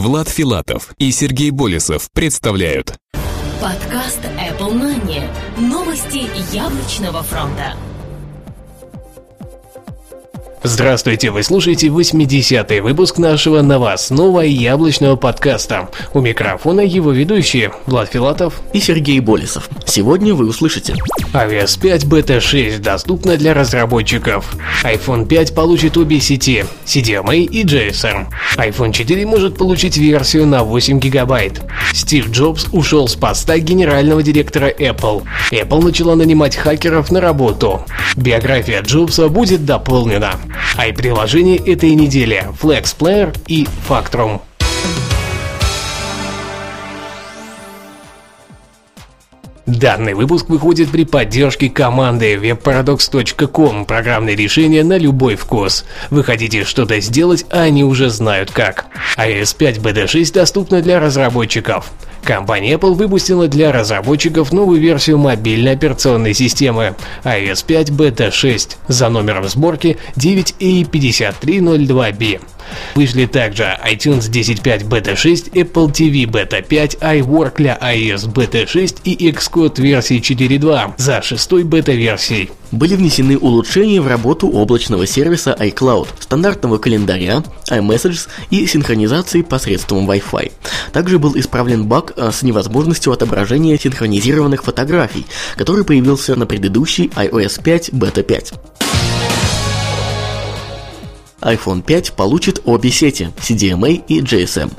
Влад Филатов и Сергей Болесов представляют Подкаст Apple Money. Новости яблочного фронта. Здравствуйте, вы слушаете 80-й выпуск нашего новостного яблочного подкаста. У микрофона его ведущие Влад Филатов и Сергей Болесов. Сегодня вы услышите. iOS 5 Beta 6 доступна для разработчиков. iPhone 5 получит обе сети CDMA и GSM. iPhone 4 может получить версию на 8 гигабайт. Стив Джобс ушел с поста генерального директора Apple. Apple начала нанимать хакеров на работу. Биография Джобса будет дополнена. I-приложения этой недели Flex Player и Factrum. Данный выпуск выходит при поддержке команды webparadox.com программное решение на любой вкус. Вы хотите что-то сделать, а они уже знают как. iOS 5 Beta 6 доступна для разработчиков. Компания Apple выпустила для разработчиков новую версию мобильной операционной системы iOS 5 Beta 6 за номером сборки 9A5302B. Вышли также iTunes 10.5 Beta 6, Apple TV Beta 5, iWork для iOS Beta 6 и Xcode версии 4.2 за шестой бета-версией. Были внесены улучшения в работу облачного сервиса iCloud, стандартного календаря, iMessages и синхронизации посредством Wi-Fi. Также был исправлен баг а, с невозможностью отображения синхронизированных фотографий, который появился на предыдущей iOS 5 Beta 5 iPhone 5 получит обе сети CDMA и GSM.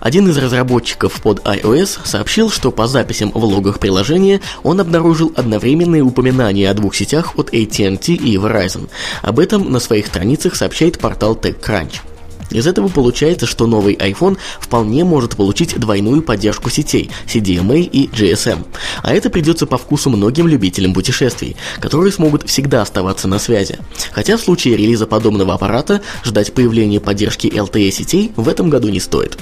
Один из разработчиков под iOS сообщил, что по записям в логах приложения он обнаружил одновременные упоминания о двух сетях от AT&T и Verizon. Об этом на своих страницах сообщает портал TechCrunch. Из этого получается, что новый iPhone вполне может получить двойную поддержку сетей CDMA и GSM. А это придется по вкусу многим любителям путешествий, которые смогут всегда оставаться на связи. Хотя в случае релиза подобного аппарата ждать появления поддержки LTE сетей в этом году не стоит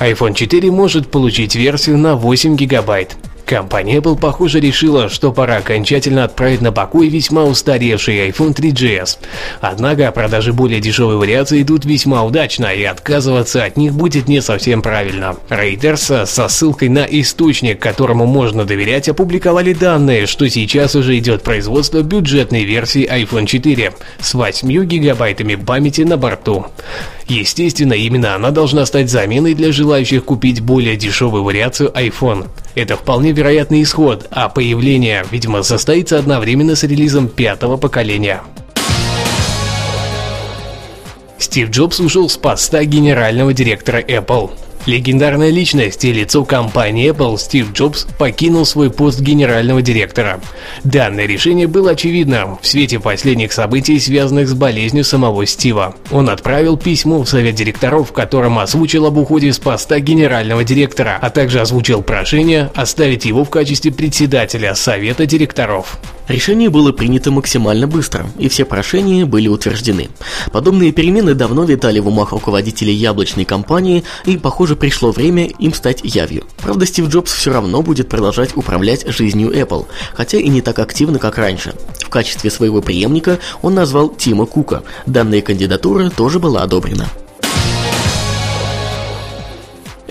iPhone 4 может получить версию на 8 гигабайт. Компания Apple, похоже, решила, что пора окончательно отправить на покой весьма устаревший iPhone 3GS. Однако продажи более дешевой вариации идут весьма удачно, и отказываться от них будет не совсем правильно. Reuters со ссылкой на источник, которому можно доверять, опубликовали данные, что сейчас уже идет производство бюджетной версии iPhone 4 с 8 гигабайтами памяти на борту. Естественно, именно она должна стать заменой для желающих купить более дешевую вариацию iPhone. Это вполне вероятный исход, а появление, видимо, состоится одновременно с релизом пятого поколения. Стив Джобс ушел с поста генерального директора Apple. Легендарная личность и лицо компании Apple Стив Джобс покинул свой пост генерального директора. Данное решение было очевидно в свете последних событий, связанных с болезнью самого Стива. Он отправил письмо в совет директоров, в котором озвучил об уходе с поста генерального директора, а также озвучил прошение оставить его в качестве председателя совета директоров. Решение было принято максимально быстро, и все прошения были утверждены. Подобные перемены давно витали в умах руководителей яблочной компании, и, похоже, пришло время им стать явью. Правда, Стив Джобс все равно будет продолжать управлять жизнью Apple, хотя и не так активно, как раньше. В качестве своего преемника он назвал Тима Кука. Данная кандидатура тоже была одобрена.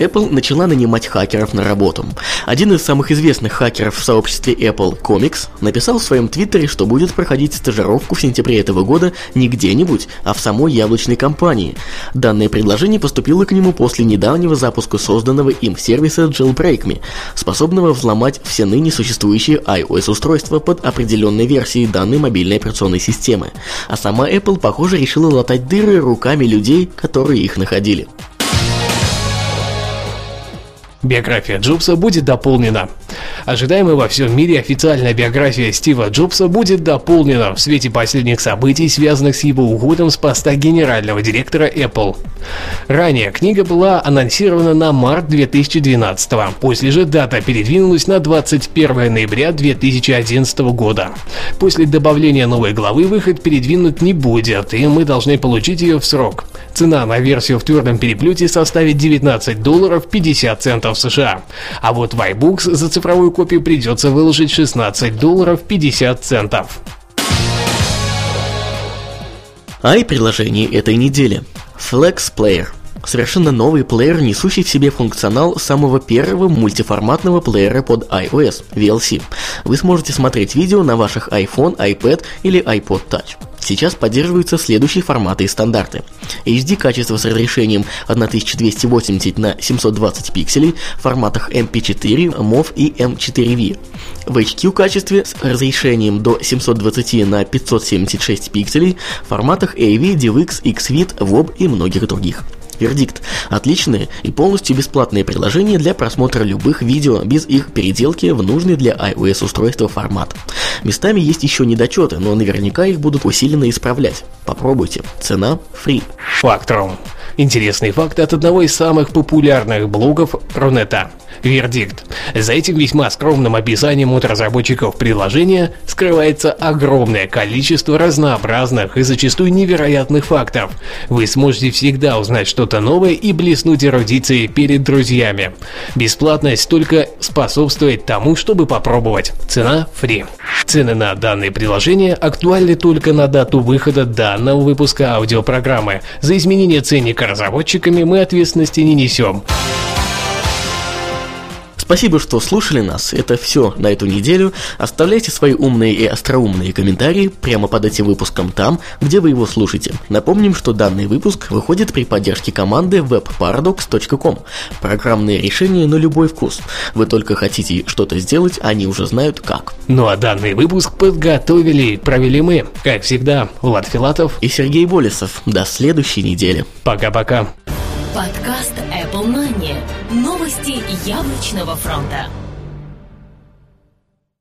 Apple начала нанимать хакеров на работу. Один из самых известных хакеров в сообществе Apple, Comics, написал в своем твиттере, что будет проходить стажировку в сентябре этого года не где-нибудь, а в самой яблочной компании. Данное предложение поступило к нему после недавнего запуска созданного им сервиса Jailbreak.me, способного взломать все ныне существующие iOS-устройства под определенной версией данной мобильной операционной системы. А сама Apple, похоже, решила латать дыры руками людей, которые их находили. Биография Джобса будет дополнена. Ожидаемая во всем мире официальная биография Стива Джобса будет дополнена в свете последних событий, связанных с его уходом с поста генерального директора Apple. Ранее книга была анонсирована на март 2012, после же дата передвинулась на 21 ноября 2011 года. После добавления новой главы выход передвинут не будет, и мы должны получить ее в срок. Цена на версию в твердом переплете составит 19 долларов 50 центов США, а вот в iBooks за цифровую копию придется выложить 16 долларов 50 центов. Ай приложение этой недели. Flex Player Совершенно новый плеер, несущий в себе функционал самого первого мультиформатного плеера под iOS – VLC. Вы сможете смотреть видео на ваших iPhone, iPad или iPod Touch. Сейчас поддерживаются следующие форматы и стандарты. HD качество с разрешением 1280 на 720 пикселей в форматах MP4, MOV и M4V. В HQ качестве с разрешением до 720 на 576 пикселей в форматах AV, DivX, XVID, WOB и многих других. Вердикт. Отличные и полностью бесплатные приложения для просмотра любых видео без их переделки в нужный для iOS устройства формат. Местами есть еще недочеты, но наверняка их будут усиленно исправлять. Попробуйте. Цена free. Факторум. Интересный факт от одного из самых популярных блогов Рунета. Вердикт. За этим весьма скромным описанием от разработчиков приложения скрывается огромное количество разнообразных и зачастую невероятных фактов. Вы сможете всегда узнать что-то новое и блеснуть эрудицией перед друзьями. Бесплатность только способствует тому, чтобы попробовать. Цена free. Цены на данные приложения актуальны только на дату выхода данного выпуска аудиопрограммы. За изменение ценника разработчиками мы ответственности не несем. Спасибо, что слушали нас. Это все на эту неделю. Оставляйте свои умные и остроумные комментарии прямо под этим выпуском там, где вы его слушаете. Напомним, что данный выпуск выходит при поддержке команды webparadox.com. Программные решения на любой вкус. Вы только хотите что-то сделать, они уже знают как. Ну а данный выпуск подготовили и провели мы, как всегда, Влад Филатов и Сергей Болесов. До следующей недели. Пока-пока. Подкаст яблочного фронта.